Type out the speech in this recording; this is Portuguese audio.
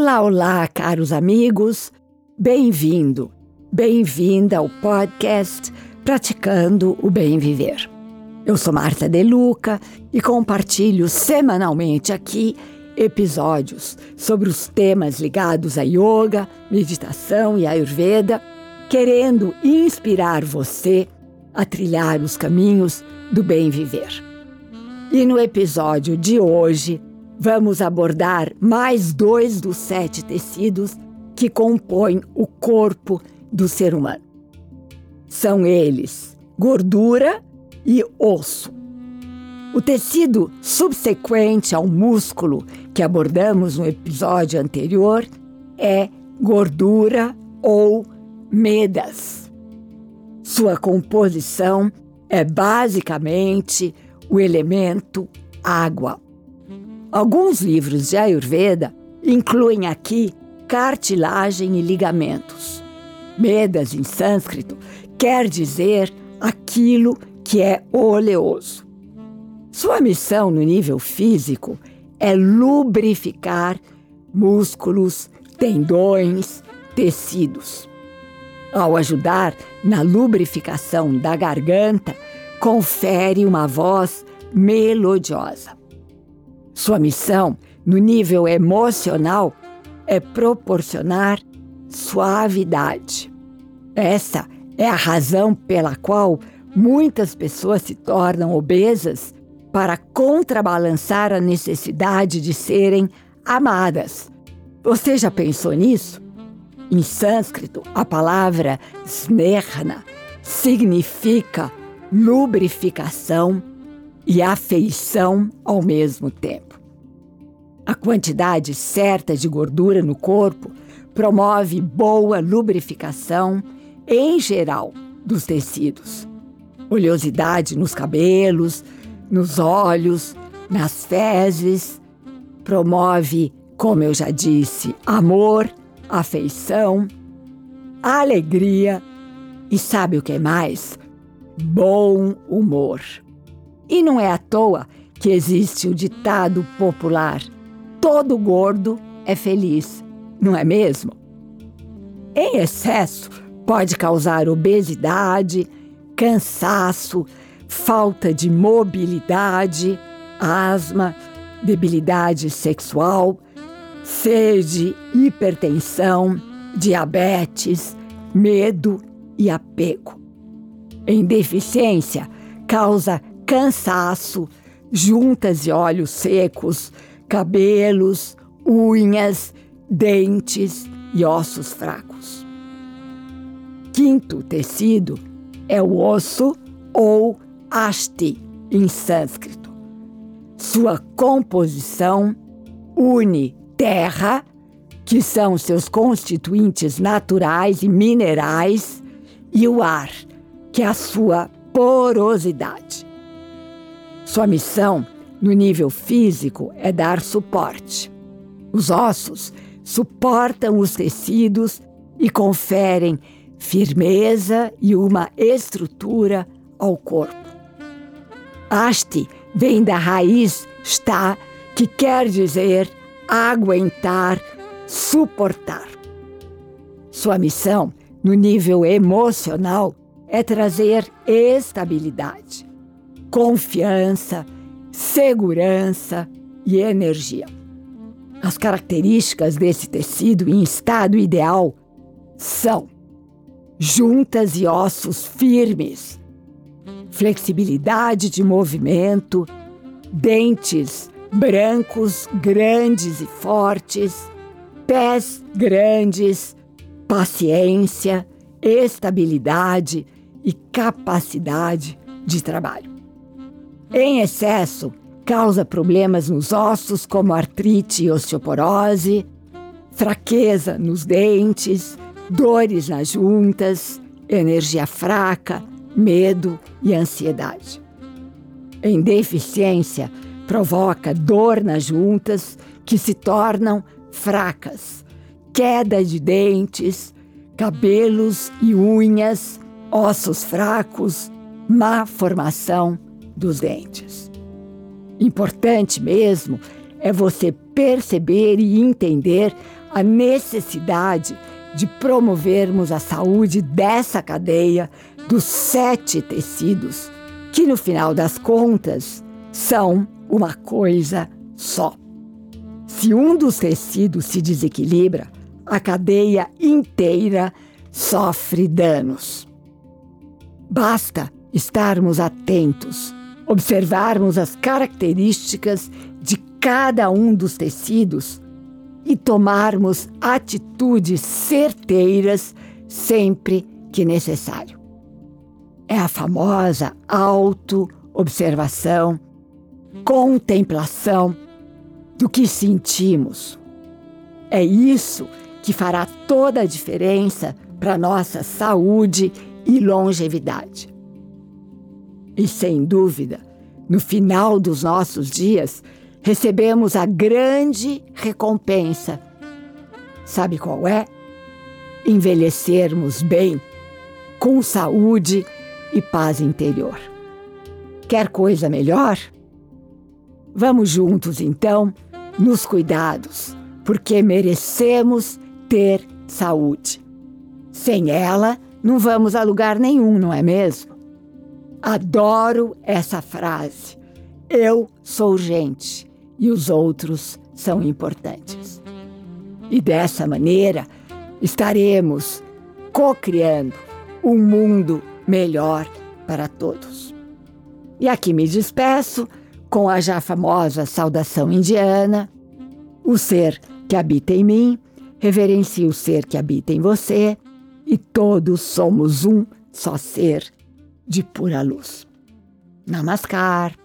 Olá, olá, caros amigos. Bem-vindo, bem-vinda ao podcast Praticando o Bem Viver. Eu sou Marta Deluca e compartilho semanalmente aqui episódios sobre os temas ligados a yoga, meditação e ayurveda, querendo inspirar você a trilhar os caminhos do bem viver. E no episódio de hoje, vamos abordar mais dois dos sete tecidos que compõem o corpo do ser humano. São eles gordura e osso. O tecido subsequente ao músculo que abordamos no episódio anterior é gordura ou medas. Sua composição é basicamente o elemento água. Alguns livros de Ayurveda incluem aqui cartilagem e ligamentos. Medas em sânscrito quer dizer aquilo que é oleoso. Sua missão no nível físico é lubrificar músculos, tendões, tecidos. Ao ajudar na lubrificação da garganta, confere uma voz melodiosa. Sua missão, no nível emocional, é proporcionar suavidade. Essa é a razão pela qual muitas pessoas se tornam obesas para contrabalançar a necessidade de serem amadas. Você já pensou nisso? Em sânscrito, a palavra snerna significa lubrificação e afeição ao mesmo tempo. A quantidade certa de gordura no corpo promove boa lubrificação em geral dos tecidos. Oleosidade nos cabelos, nos olhos, nas fezes, promove, como eu já disse, amor, afeição, alegria e sabe o que mais? Bom humor. E não é à toa que existe o ditado popular: todo gordo é feliz, não é mesmo? Em excesso, pode causar obesidade, cansaço, falta de mobilidade, asma, debilidade sexual, sede, hipertensão, diabetes, medo e apego. Em deficiência, causa cansaço, juntas e olhos secos, cabelos, unhas, dentes e ossos fracos. Quinto tecido é o osso ou asti em sânscrito. Sua composição une terra, que são seus constituintes naturais e minerais, e o ar, que é a sua porosidade. Sua missão no nível físico é dar suporte. Os ossos suportam os tecidos e conferem firmeza e uma estrutura ao corpo. Asti vem da raiz sta, que quer dizer aguentar, suportar. Sua missão, no nível emocional, é trazer estabilidade, confiança, segurança e energia. As características desse tecido em estado ideal são juntas e ossos firmes, flexibilidade de movimento, dentes brancos, grandes e fortes, pés grandes, paciência, estabilidade e capacidade de trabalho. Em excesso, causa problemas nos ossos como artrite e osteoporose, fraqueza nos dentes, dores nas juntas, energia fraca, medo e ansiedade. Em deficiência, provoca dor nas juntas que se tornam fracas, queda de dentes, cabelos e unhas, ossos fracos, má formação dos dentes. Importante mesmo é você perceber e entender a necessidade de promovermos a saúde dessa cadeia dos sete tecidos, que no final das contas são uma coisa só. Se um dos tecidos se desequilibra, a cadeia inteira sofre danos. Basta estarmos atentos, observarmos as características de cada um dos tecidos e tomarmos atitudes certeiras sempre que necessário. É a famosa auto-observação, contemplação do que sentimos. É isso que fará toda a diferença para nossa saúde e longevidade. E sem dúvida, no final dos nossos dias, recebemos a grande recompensa. Sabe qual é? Envelhecermos bem, com saúde e paz interior. Quer coisa melhor? Vamos juntos, então, nos cuidados, porque merecemos ter saúde. Sem ela, não vamos a lugar nenhum, não é mesmo? Adoro essa frase. Eu sou gente e os outros são importantes. E dessa maneira, estaremos co-criando um mundo melhor para todos. E aqui me despeço com a já famosa saudação indiana: o ser que habita em mim reverencia o ser que habita em você, e todos somos um só ser de pura luz. Namaskar.